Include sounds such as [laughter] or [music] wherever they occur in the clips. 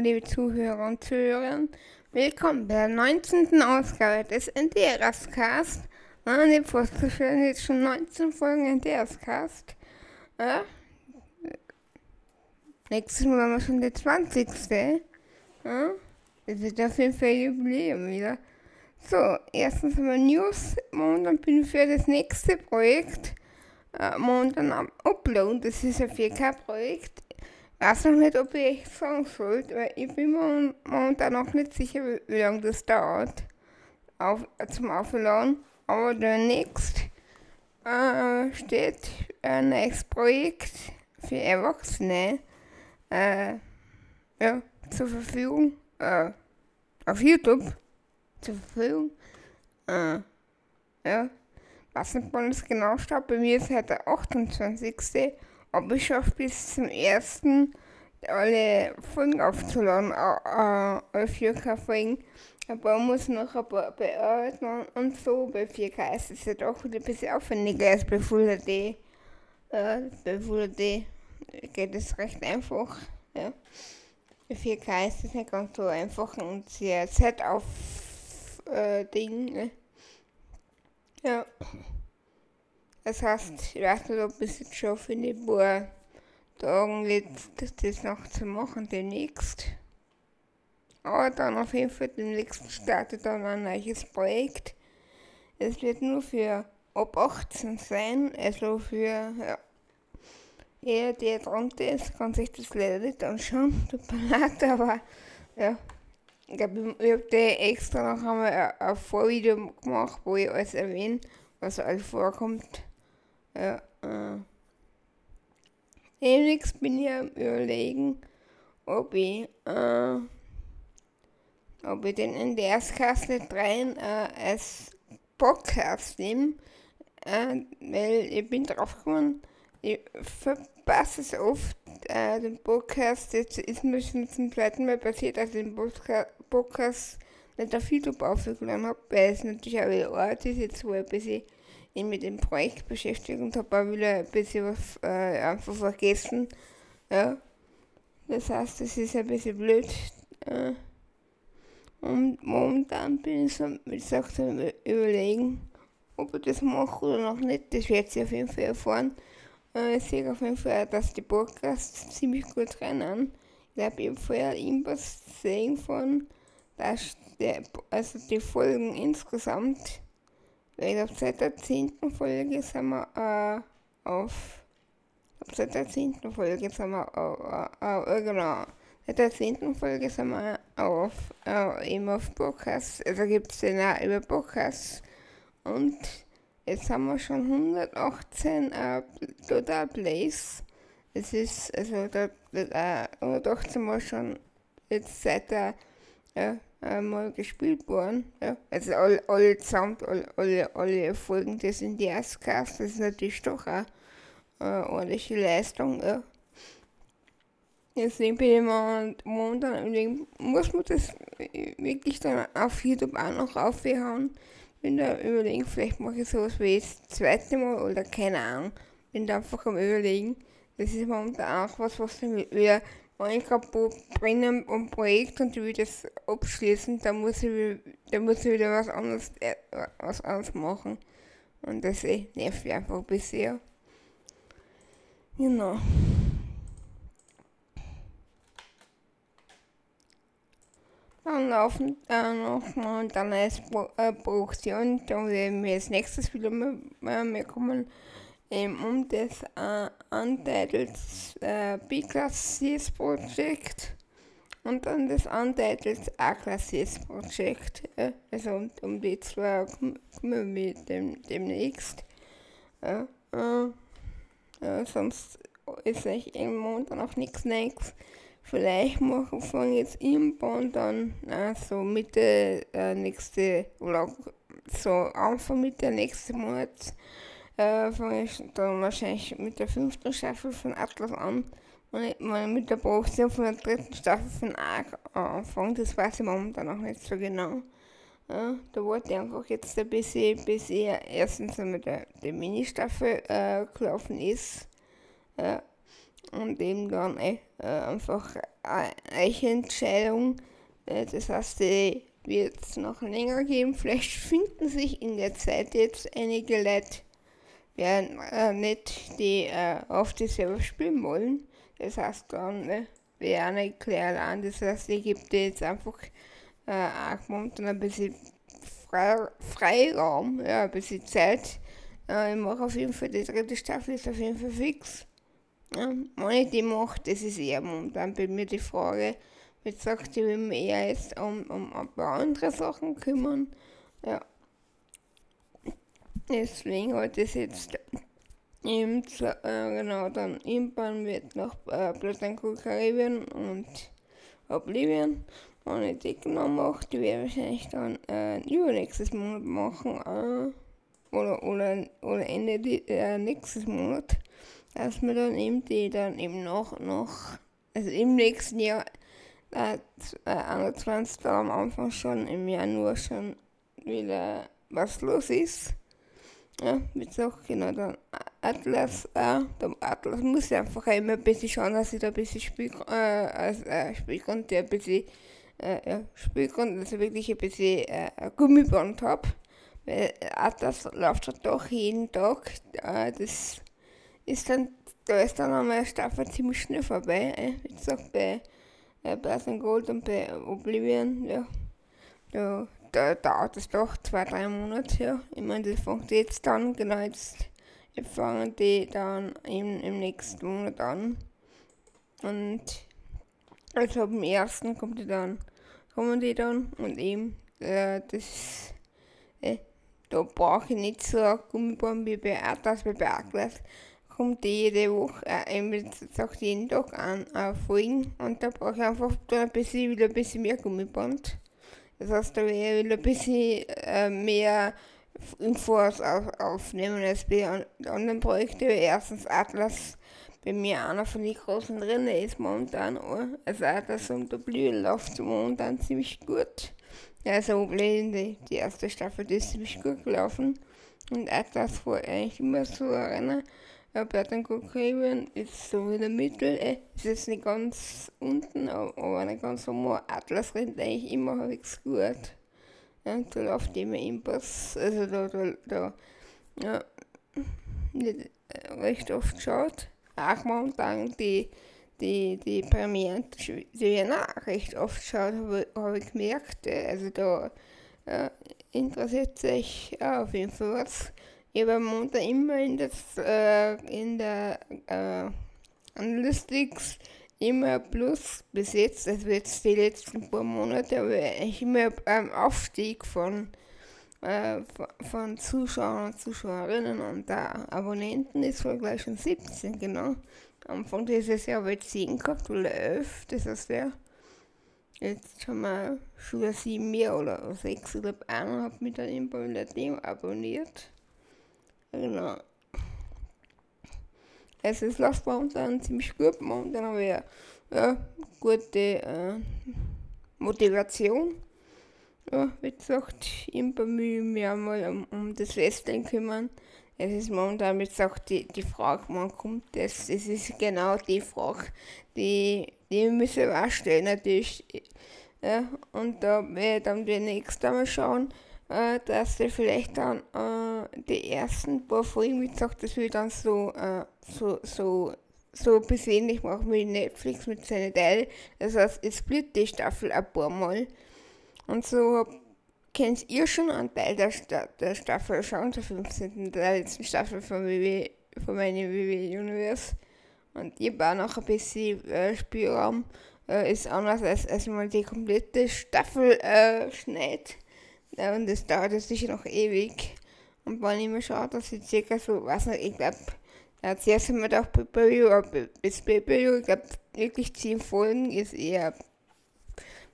Liebe Zuhörer und Zuhörer. Willkommen bei der 19. Ausgabe des NDRS-Cast. Ah, ne, vorzustellen, jetzt schon 19 Folgen NDRS-Cast. Ja? Nächstes Mal haben wir schon der 20. Ja? Das wird auf jeden Fall Jubiläum wieder. So, erstens haben wir News. Momentan bin ich für das nächste Projekt äh, momentan am Upload. Das ist ein 4K-Projekt weiß noch nicht, ob ich echt sagen soll, weil ich bin mir momentan noch nicht sicher, wie, lange das dauert auf, zum Aufladen. Aber demnächst äh, steht ein neues Projekt für Erwachsene äh, ja, zur Verfügung. Äh, auf YouTube zur Verfügung. Äh, ja, was nicht, wann es genau steht. Bei mir ist heute der 28 ob ich schaffe bis zum ersten alle Folgen aufzuladen, äh, 4K-Folgen. Aber man muss noch ein paar bearbeiten und so. Bei 4K ist es ja doch ein bisschen aufwendiger als bei Full HD. Äh, bei Full HD geht es recht einfach. Ja. Bei 4K ist es nicht ganz so einfach und sehr set auf äh, Ding. Ne? Ja. Das heißt, ich weiß nicht, ob es jetzt schon für die paar Tagen jetzt das noch zu machen demnächst. Aber dann auf jeden Fall demnächst startet dann ein neues Projekt. Es wird nur für ab 18 sein, also für ja, jeder, der drunter ist, kann sich das leider nicht anschauen. [laughs] Tut mir leid, aber ja. Ich glaube, ich habe extra noch einmal ein, ein Vorvideo gemacht, wo ich alles erwähne, was alles vorkommt. Ja, äh. Demnächst bin ich am überlegen, ob ich, äh, ob ich den nicht rein äh, als Podcast nehme, äh, weil ich bin drauf gekommen, ich verpasse es oft, äh, den Podcast, jetzt ist mir schon zum zweiten Mal passiert, dass ich den Podcast nicht auf YouTube aufgeladen habe, weil es natürlich auch wieder Ort ist, jetzt wo ich ein bisschen ihn mit dem Projekt beschäftigt und habe auch wieder ein bisschen was äh, einfach vergessen. Ja. Das heißt, es ist ein bisschen blöd. Äh, und momentan bin ich so, wie gesagt, überlegen, ob ich das mache oder noch nicht. Das werde ich auf jeden Fall erfahren. Äh, ich sehe auf jeden Fall, dass die Podcasts ziemlich gut rennen. Ich habe eben vorher irgendwas gesehen von, dass der, also die Folgen insgesamt glaube, seit der zehnten Folge sind wir äh, auf. Seit der zehnten Folge sind wir auf. Äh, äh, genau. Seit der zehnten Folge sind wir auf. Äh, eben auf Podcasts. Also gibt es den auch über Podcasts. Und jetzt haben wir schon 118 äh, Total Plays. Es ist, also, da, da, äh, 118 Mal schon jetzt seit der. Ja, einmal gespielt worden. Ja. Also alle, alle zusammen, alle, alle, alle Folgen des Indiascast, das ist natürlich doch auch eine ordentliche Leistung. Ja. Deswegen bin ich mal momentan überlegen, muss man das wirklich dann auf YouTube auch noch aufhauen? Bin da überlegen, vielleicht mache ich sowas wie das zweite Mal oder keine Ahnung. Bin da einfach am überlegen. Das ist momentan auch was, was dann wieder wenn ich gerade brennen am Projekt und will das abschließen, dann muss ich, dann muss ich wieder was anderes, äh, was anderes machen. Und das eh, nervt mich einfach bisher. Genau. Dann laufen äh, noch mal dann als äh, Produktion, da werden wir als nächstes wieder mehr, mehr kommen ähm, um das äh, Untitled äh, B-Class CS Projekt und dann das Untitled A-Class CS Projekt. Äh, also um, die zwei kümmern wir dem, demnächst. Äh, äh, sonst ist eigentlich im Monat noch nichts Neues. Vielleicht machen wir jetzt irgendwann dann äh, so Mitte äh, nächste oder so Anfang Mitte nächsten Monats äh, fange ich dann wahrscheinlich mit der fünften Staffel von Atlas an. Ich meine, mit der Produktion von der dritten Staffel von Ark anfangen. Das weiß ich momentan noch nicht so genau. Ja, da wollte ich einfach jetzt ein bisschen, bis er erstens mit der, der Mini-Staffel äh, gelaufen ist. Ja, und eben dann äh, einfach eine Entscheidung. Äh, das heißt, die wird es noch länger geben. Vielleicht finden sich in der Zeit jetzt einige Leute, werden äh, nicht, die äh, die selber spielen wollen. Das heißt dann, äh, wäre eine klar an. Das heißt, ich gebe dir jetzt einfach äh, auch momentan ein bisschen Fre Freiraum, ja, ein bisschen Zeit. Äh, ich mache auf jeden Fall, die dritte Staffel ist auf jeden Fall fix. Ja, wenn ich die mache, das ist eher momentan bei mir die Frage. Wie gesagt, ich will mich eher jetzt um, um ein paar andere Sachen kümmern. Ja. Deswegen heute ist jetzt zu, äh, genau dann irgendwann wird noch äh, Platanco Karibien und Oblivion. Und ich die genau mache, die werde ich wahrscheinlich dann äh, übernächstes Monat machen. Äh, oder, oder, oder Ende äh, nächstes Monat. Dass wir dann eben die dann eben noch, noch also im nächsten Jahr äh, 21 am Anfang schon im Januar schon wieder was los ist. Ja, wie gesagt, genau, dann Atlas, äh, der Atlas muss einfach immer ein bisschen schauen, dass ich da ein bisschen Spiel, äh, als, äh, Spielgrund, der ein bisschen, äh, ja, Spielgrund, also wirklich ein bisschen äh, Gummiband habe. Weil Atlas läuft halt doch jeden Tag, äh, das ist dann, da ist dann einmal eine Staffel ziemlich schnell vorbei, äh, wie gesagt, bei äh, Blasen Gold und bei Oblivion, ja, da da dauert es doch zwei, drei Monate. Ich meine, das fängt jetzt dann, genau jetzt, fangen die dann im, im nächsten Monat an. Und also ab dem ersten kommt die dann, kommen die dann und eben, äh, das, äh, da brauche ich nicht so ein Gummiband wie bei Atlas, bei Atlas kommt die jede Woche, äh, sagt jeden Tag an, äh, und da brauche ich einfach ein bisschen, wieder ein bisschen mehr Gummiband. Das heißt, da will ein bisschen äh, mehr Infos auf, aufnehmen als bei anderen Projekten. Erstens Atlas bei mir einer von den großen drin ist momentan. Also Atlas und der Blühe läuft momentan ziemlich gut. Also die, die erste Staffel die ist ziemlich gut gelaufen. Und Atlas war eigentlich immer so erinnern. Dann Caribbean ist so in der Mitte, äh, ist jetzt nicht ganz unten, aber nicht ganz oben. Atlas rennt eigentlich immer halbwegs gut. Ja, da läuft immer Impass, also da, da, da, ja, nicht äh, recht oft schaut. Auch momentan die, die, die Premieren, die werden auch recht oft schaut, habe hab ich gemerkt. Also da ja, interessiert sich ja, auf jeden Fall was. Ich habe Montag immer in, das, äh, in der äh, Analytics immer plus bis jetzt, also jetzt die letzten paar Monate, aber immer beim Aufstieg von, äh, von Zuschauern und Zuschauerinnen und da Abonnenten ist wohl gleich schon 17, genau. Anfang dieses Jahr habe ich 10 gehabt oder 11, das heißt ja. Jetzt haben wir schon 7 mehr oder 6 oder immer in der Demo abonniert. Genau. Es läuft momentan ziemlich gut. Momentan haben wir ja, gute äh, Motivation. Ja, wie gesagt, ich bemühe mich einmal um, um das Wrestling kümmern. Es ist momentan, wie gesagt, die, die Frage, wann kommt das? Es ist genau die Frage, die, die müssen wir auch stellen, natürlich. Ja, und da werde ich dann demnächst einmal schauen, äh, dass wir vielleicht dann äh, die ersten paar Folgen, wie gesagt, das will dann so, äh, so, so, so persönlich machen wie Netflix mit seinen Teilen. Das heißt, es split die Staffel ein paar Mal. Und so kennt ihr schon einen Teil der, Sta der Staffel schauen, der 15. der letzten Staffel von, WW, von meinem WW Universe. Und ich habe auch noch ein bisschen äh, Spielraum. Äh, ist anders, als, als man die komplette Staffel äh, schneidet. Ja, und das dauert jetzt sicher noch ewig. Und wenn ich mir schaue, dass ich circa so, weiß nicht, ich glaube, ja, zuerst haben wir gedacht, Pay-Per-View, aber bis Pay-Per-View, ich glaube, wirklich 10 Folgen ist eher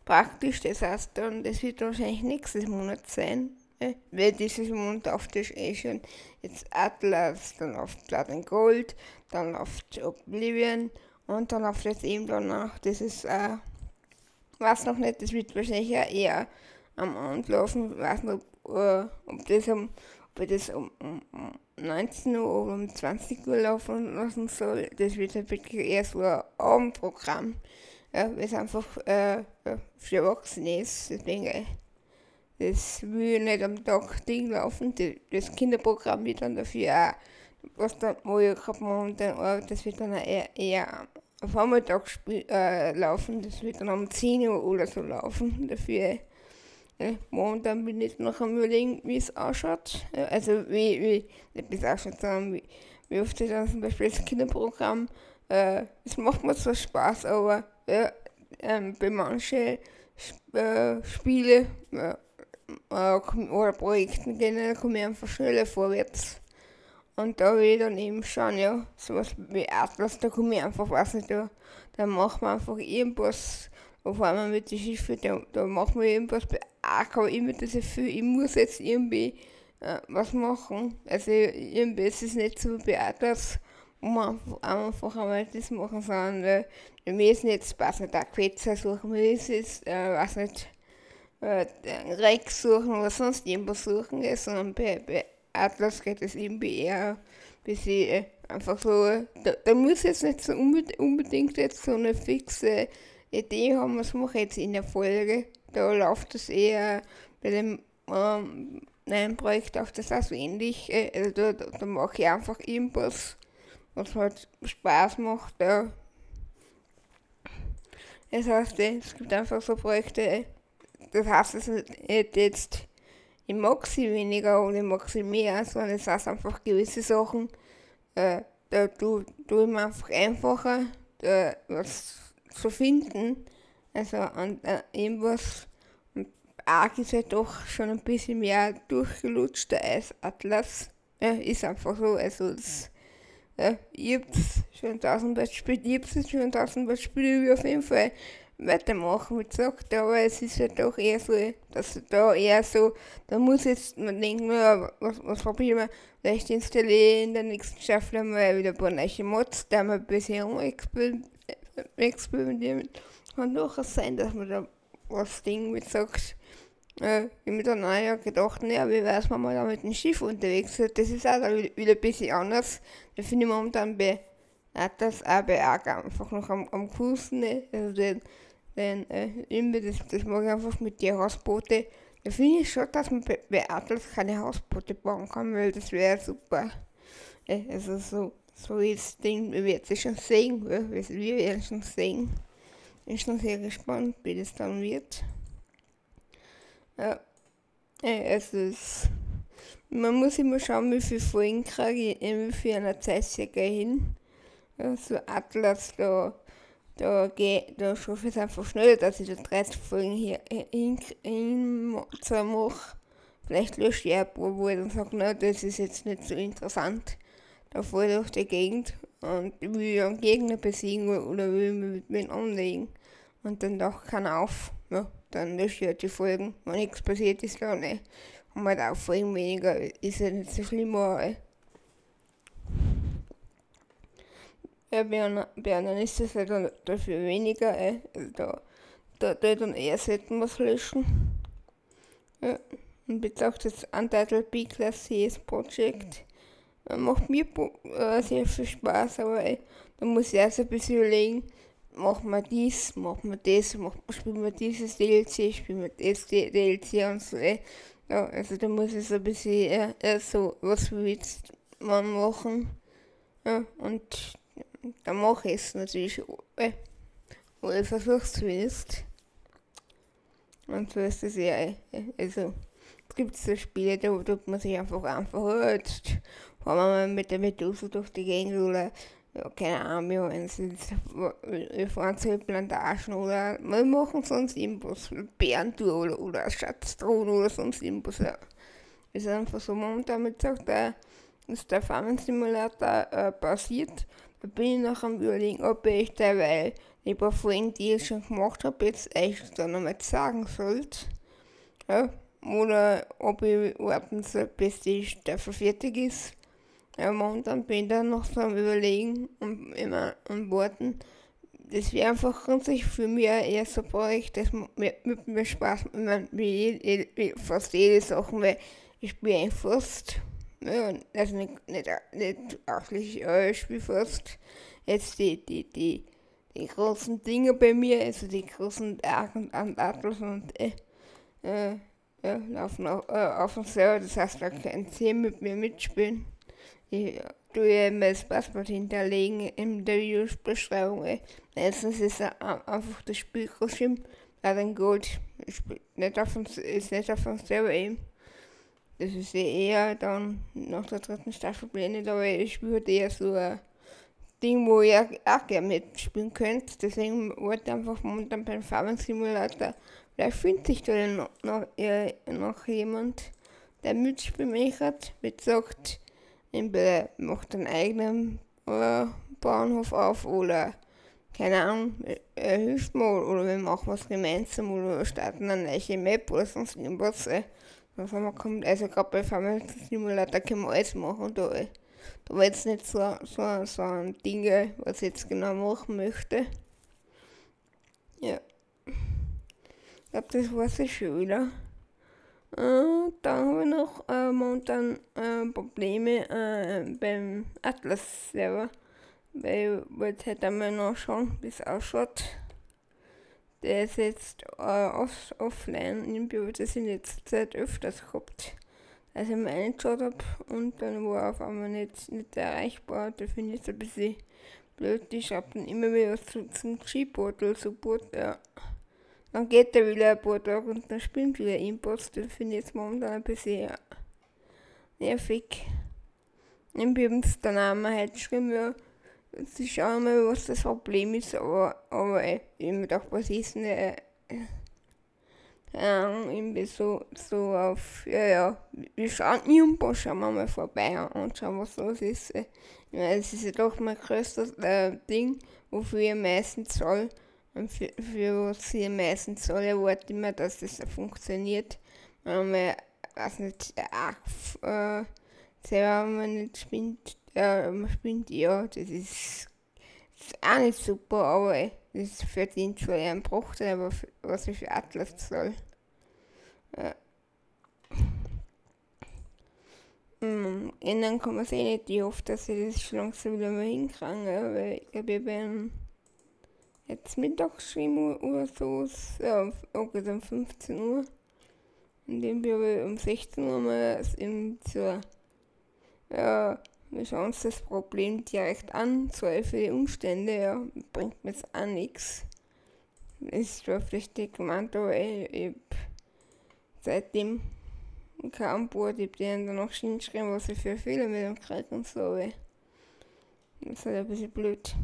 praktisch. Das heißt dann, das wird wahrscheinlich nächstes Monat sein. Äh, weil dieses Monat auf der eh schon jetzt Atlas, dann auf Blood and Gold, dann auf Oblivion und dann auf das eben danach, das ist, äh, weiß noch nicht, das wird wahrscheinlich eher am Abend laufen. Ich weiß nicht, ob, äh, ob, das, um, ob das um, um, um 19 Uhr oder um 20 Uhr laufen lassen soll. Das wird halt wirklich eher so ein Abendprogramm. ja, weil es einfach äh, für Erwachsene ist. Deswegen, äh, das will nicht am Tag Ding laufen. Das Kinderprogramm wird dann dafür auch, was dann mal gerade momentan arbeitet, das wird dann eher, eher am Vormittag äh, laufen. Das wird dann um 10 Uhr oder so laufen. Dafür äh, momentan bin ich noch am überlegen, wie es ausschaut. Äh, also wie, wie, nicht wie es ausschaut, sondern wie, wie oft ich dann zum Beispiel das Kinderprogramm, äh, es macht mir zwar Spaß, aber äh, ähm, bei manchen äh, Spiele äh, oder Projekten generell komme ich einfach schneller vorwärts. Und da will ich dann eben schauen, ja, sowas wie Atlas, da komme ich einfach, weiß nicht, da, da machen wir einfach irgendwas, vor allem mit den Schiffen, da, da machen wir irgendwas bei AK, immer das viel, ich muss jetzt irgendwie äh, was machen. Also irgendwie ist es nicht so bei Atlas, wo man einfach einmal das machen, sondern äh, wir müssen jetzt, nicht, auch Quetzer suchen, wir müssen jetzt, äh, weiß nicht, äh, Rex suchen oder sonst irgendwas suchen, sondern bei, bei Atlas geht es irgendwie eher ein bisschen äh, einfach so, da, da muss jetzt nicht so unbedingt jetzt so eine fixe Idee haben, was mache ich jetzt in der Folge. Da läuft es eher bei dem ähm, neuen Projekt auf das auch so ähnlich. Äh, also da, da, da mache ich einfach irgendwas, was halt Spaß macht. Ja. Das heißt, es gibt einfach so Projekte, das heißt es nicht jetzt ich mag sie weniger oder ich mag sie mehr, sondern es heißt einfach gewisse Sachen, äh, da tue tu ich mir einfach einfacher, da was zu finden. Also an äh, irgendwas Arc ist ja doch schon ein bisschen mehr durchgelutschter als Atlas. Ja, ist einfach so. Also ja, ich hab's schon tausendmal gespielt, ich hab's schon tausendmal gespielt, ich will auf jeden Fall weitermachen, wie gesagt, aber es ist ja doch eher so, dass da eher so, da muss jetzt, man denkt, na, was, was probieren wir, vielleicht installieren in der nächsten Staffel mal wieder ein paar neue Mods, da wir bisher experimentieren. Kann durchaus sein, dass man da was Ding mit sagt, äh, ich mir dann auch ja gedacht, naja, wie wär's, wenn man da mit dem Schiff unterwegs ist. Das ist auch wieder ein bisschen anders. Da finde ich momentan bei das auch bei Arc einfach noch am, am coolsten. Ne? Also den, denn äh, irgendwie, das, das mag ich einfach mit den Hausboote. Da finde ich schon, dass man bei, bei Atlas keine Hausboote bauen kann, weil das wäre super. Äh, also so, so das Ding, wir werden es schon sehen, wir werden schon sehen. Ich bin sehr gespannt, wie das dann wird. Ja, äh, es ist, man muss immer schauen, wie viele Folgen kriege ich, in wie viel einer Zeit hin. Ja, so Atlas, da da, geh, da schaffe ich es einfach schneller, dass ich die 30 Folgen hier in, in, zwar mache. Vielleicht lösche ich ein paar, wo ich dann sage, na, das ist jetzt nicht so interessant. Da fahre ich durch die Gegend und will einen Gegner besiegen oder will mit mir anlegen. Und dann taucht keiner auf. Ja, dann lösche ich die Folgen. Wenn nichts passiert ist, dann nicht. Und halt auch Folgen weniger, ist ja nicht so schlimm, aber Ja, bei, anderen ist es halt dann dafür weniger, äh, also da, da, da dann eher selten was löschen. Ja. Und betrachtet das Untitled B-Class CS Project. Äh, macht mir äh, sehr viel Spaß, aber äh, da muss ich erst ein bisschen überlegen, machen wir dies, machen wir das, machen, spielen wir dieses DLC, spielen wir das DLC und so. Äh. Ja, also da muss ich so ein bisschen äh, so, was willst man machen. Ja, und dann mache ich es natürlich. Äh, oder ich versuche es zumindest. Und so ist es ja. Äh, also, es gibt so Spiele, da tut man sich einfach einfach fahren wir mit der Medusa durch die Gegend oder ja, keine Ahnung, wir fahren zu Plantagen oder wir machen sonst irgendwas, Bärentour oder, oder Schatztruhen oder sonst irgendwas. Ja. Es ist einfach so momentan mit gesagt, da ist der Farming Simulator äh, passiert da bin ich noch am überlegen, ob ich da, weil die paar Folgen, die ich schon gemacht habe, jetzt echt dann nochmal sagen sollte. Ja, oder ob ich warten soll, bis die Staffel fertig ist. Momentan bin ich dann noch so am überlegen und immer am warten. Das wäre einfach grundsätzlich für mich eher so Projekt, das mit, mir Spaß macht, wie, wie fast jede Sache, weil ich spiele eigentlich fast ja, also nicht, nicht, nicht ausschließlich, aber ich spiele fast jetzt die, die, die, die großen Dinge bei mir, also die großen Arc und Atlas und äh, äh, laufen auf, äh, auf dem Server, das heißt, da kann sie mit mir mitspielen. Ich tue eben das Passwort hinterlegen in der Videobeschreibung. Meistens ist einfach das Spiel geschrieben, da dann gut, nicht auf dem, ist nicht auf dem Server eben. Das ist eher dann nach der dritten Staffel beendet, aber ich spiele eher so ein Ding, wo ihr auch gerne mitspielen könnt. Deswegen wollte ich einfach momentan beim Farming Simulator Vielleicht findet sich da noch, noch, äh, noch jemand, der mitspielen möchte, wie entweder macht einen eigenen äh, Bahnhof auf oder keine Ahnung, er hilft mal oder wir machen was gemeinsam oder wir starten eine neue Map oder sonst irgendwas. Äh, was man kommt, also gerade bei Family Simulator kann man alles machen. Da, äh, da war jetzt nicht so, so, so ein Ding, was ich jetzt genau machen möchte. Ja glaube, das war es schon wieder. Äh, dann habe ich noch äh, momentan äh, Probleme äh, beim Atlas-Server. Weil ich wollte halt einmal nachschauen, wie es ausschaut. Der ist jetzt äh, off offline. Habe ich das in letzter Zeit öfters gehabt. Als ich mal eingeschaut habe und dann war er auf einmal nicht, nicht erreichbar. Da finde ich es ein bisschen blöd. Die schreiben immer wieder zu, zum G-Portal-Support. Ja. Dann geht er wieder ein paar Tage und dann spielt wieder Imports. Das finde ich jetzt momentan ein bisschen nervig. Es dann auch mal halt geschrieben, ja, sie schauen mal, was das Problem ist, aber, aber ey, ich mir gedacht, was ist denn, äh, keine Ahnung, irgendwie so, so auf, ja, ja, wir schauen nie um, schauen wir mal vorbei und schauen, was los ist. Ich meine, es ist ja doch mein größtes äh, Ding, wofür ich am meisten zahle. Und für, für ich meistens soll, erwarte immer, dass das funktioniert. Wenn man, weiß nicht, auch, äh, selber man nicht spinnt, äh, man spinnt, ja, das ist, ist auch nicht super, aber das verdient zwar einen Bruchteil, aber für, was ich für Atlas soll. Ja. Hm, ändern kann man es eh nicht. Ich hoffe, dass ich das schon langsam wieder mal hinkriege, weil ich glaube, ich bin jetzt Mittagsschwimmen oder so, ja, okay, um 15 Uhr. Und dann wir um 16 Uhr mal im zur, ja, wir schauen uns das Problem direkt an, die Umstände, ja, bringt mir jetzt auch nichts. Ist zwar vielleicht gemeint, aber ich, ich seitdem kein Antwort, ich hab denen dann noch hingeschrieben, was ich für Fehler mit dem Krieg und so, aber das ist halt ein bisschen blöd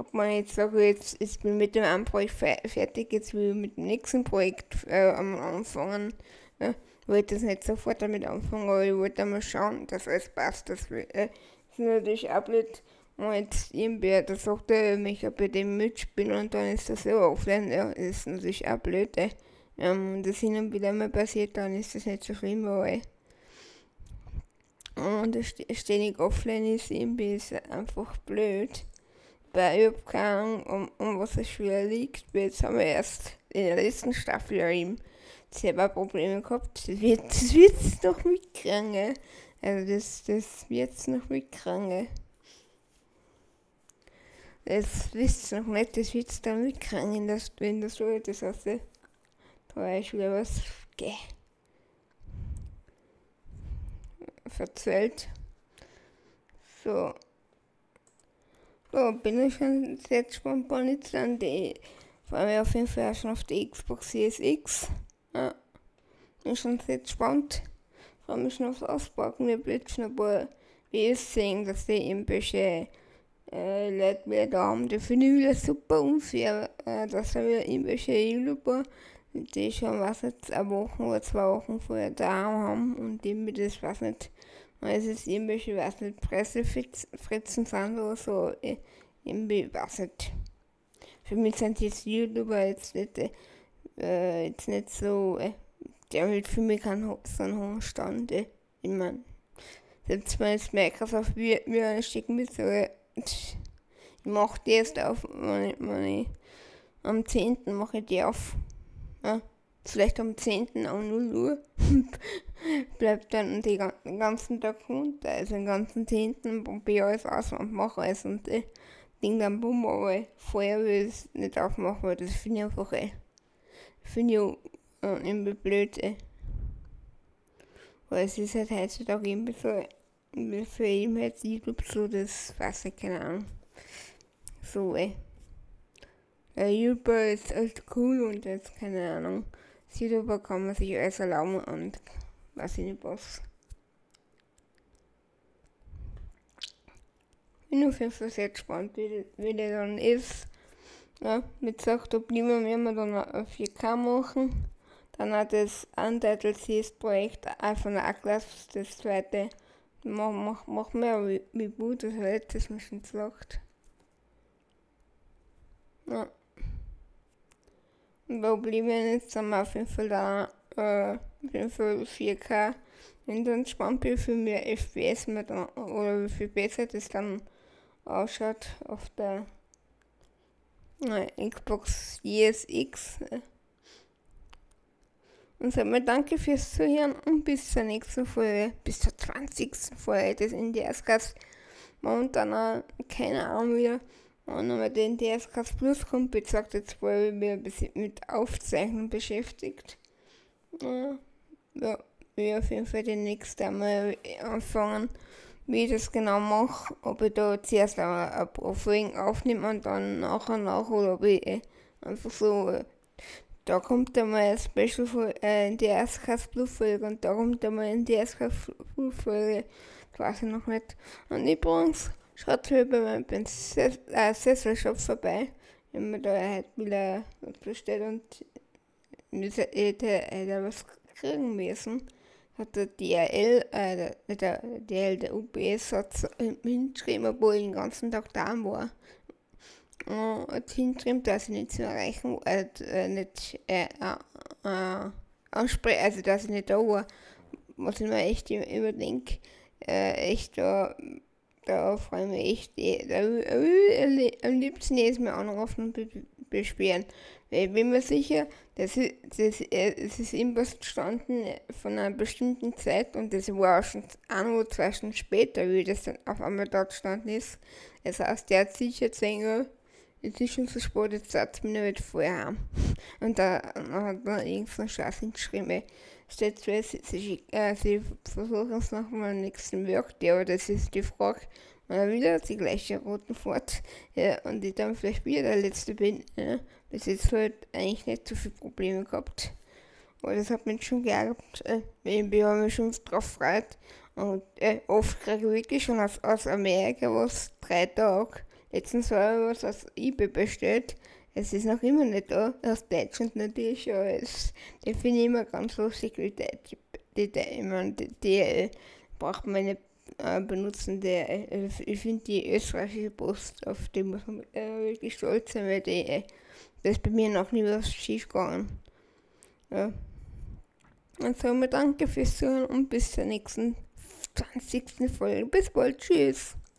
ob man jetzt sagt, jetzt ist bin mit dem einen Projekt fertig, jetzt will ich mit dem nächsten Projekt äh, anfangen. Ja, ich wollte das nicht sofort damit anfangen, aber ich wollte mal schauen, dass alles passt. Das äh, ist natürlich auch blöd, wenn jetzt irgendwer der sagt, er möchte bei dem mitspielen und dann ist das so offline. Ja, das ist natürlich auch blöd. Äh. Ähm, das hin und wieder mal passiert, dann ist das nicht so schlimm, aber äh, und das ständig offline ist irgendwie ist einfach blöd bei Übergang, um, um was es schwer liegt. Jetzt haben wir erst in der letzten Staffel eben selber Probleme gehabt. Das wird das wird's noch mitkriegen. Also das, das wird's noch mitkriegen. Das wisst ihr noch nicht, das wird's dann mitkriegen, dass, wenn das so. Das heißt, da ist wieder was gell, verzählt. So. So, bin ich schon sehr gespannt bei an die. Vor allem auf jeden Fall schon auf die Xbox Series X. Ja. Bin schon sehr gespannt. Freue mich schon aufs Auspacken. Wir blitzen paar Videos sehen, dass die irgendwelche äh, Leute wieder da haben. Die finde ich wieder super unfair, äh, dass da wieder irgendwelche YouTuber, die schon was jetzt eine Woche oder zwei Wochen vorher da haben und die mir das was nicht weil es ist irgendwelche, weiß nicht, Pressefritzen sind oder so. Irgendwie, weiß nicht. Für mich sind jetzt YouTuber jetzt nicht, äh, jetzt nicht so, äh, der hat für mich keinen so einen hohen Stand. Äh. Ich meine, selbst wenn jetzt Microsoft mir, mir eine schicken so, äh, ich mache die erst auf, ich, wenn ich am 10. mache ich die auf. Ja vielleicht am 10. um 0 Uhr, [laughs] bleibt dann den ganzen Tag runter, also den ganzen 10. probiere alles aus und mache es und äh, Ding dann bumm, aber vorher will ich es nicht aufmachen, weil das finde ich einfach eh. Finde ich äh, irgendwie blöd. Eh. Weil es ist halt heutzutage irgendwie so, für ihn halt YouTube so, das weiß ich, keine Ahnung. So, eh. Der YouTuber ist echt cool und jetzt, keine Ahnung. Als kann man sich alles erlauben und weiß ich nicht was. bin auf jeden Fall sehr gespannt, wie, wie der dann ist. Ja, wie gesagt, ob niemand mehr wir dann auf 4K machen. Dann hat das Untitled Seas Projekt von der A-Class, das zweite. Machen mach, mach mehr gut, das letztes Mal schon gesagt. Ja. Jetzt sind wir auf jeden Fall da, äh, auf jeden Fall 4K. Wenn dann spannend bin, für mehr FPS dann, oder wie viel besser das dann ausschaut auf der äh, Xbox Series X. Und sag mal danke fürs Zuhören und bis zur nächsten Folge, bis zur 20. Folge des NDS-Cast. Momentan auch, keine Ahnung wieder, wann nochmal der NDS-Cast Plus kommt, bezagt jetzt war ich wieder ein bisschen mit Aufzeichnen beschäftigt. Ja, ja, wir auf jeden Fall den nächsten einmal anfangen wie ich das genau mache, ob ich da zuerst ein Profiling aufnehme und dann nachher nach oder ob ich äh, einfach so, äh, da kommt einmal ein Special äh, in die Erstcast Blue Folge und da kommt einmal in die Erstcast Blue Folge, das weiß ich noch nicht. Und übrigens, schaut mal bei meinem äh, vorbei, wenn man da halt wieder was bestellt und hätte, hätte was kriegen müssen hat der DRL, äh, der, der DRL, der UPS hat hingeschrieben, obwohl ich den ganzen Tag da war. Und hat hingeschrieben, dass ich nicht zu erreichen, äh, äh nicht, äh, äh, äh ansprechen, also dass ich nicht da war. Was ich mir echt überdenke, äh, echt da, da freue ich mich äh, am liebsten jedes Mal anrufen und beschweren. Ich bin mir sicher, das ist, das, es ist irgendwas entstanden von einer bestimmten Zeit und das war auch schon ein oder zwei Stunden später, wie das dann auf einmal dort gestanden ist. Das heißt, der hat sicher gesehen, es ist schon so spät, jetzt sagt mir nicht vorher haben. Und da hat er irgendeinen Scheiß hingeschrieben. Steht so, sie, sie, äh, sie versuchen es nochmal im nächsten Workday, aber das ist die Frage, man wieder die gleiche roten fort. Ja, und ich dann vielleicht wieder der Letzte bin. Ja. Bis jetzt halt eigentlich nicht so viele Probleme gehabt. Aber das hat mich schon geärgert. Äh, ich habe mich schon drauf gefreut. Und äh, oft kriege ich wirklich schon aus, aus Amerika was, drei Tage. Letztens ich was aus eBay bestellt. Es ist noch immer nicht da. Aus Deutschland natürlich, aber es, die finde ich immer ganz lustig, wie die, die, ich meine, äh, braucht man nicht äh, benutzen. Der, äh, ich finde die österreichische Post, auf die muss man äh, wirklich stolz sein, weil die, äh, das ist bei mir noch nie was schief gegangen. Ja. Und somit danke fürs Zuhören und bis zur nächsten 20. Folge. Bis bald. Tschüss.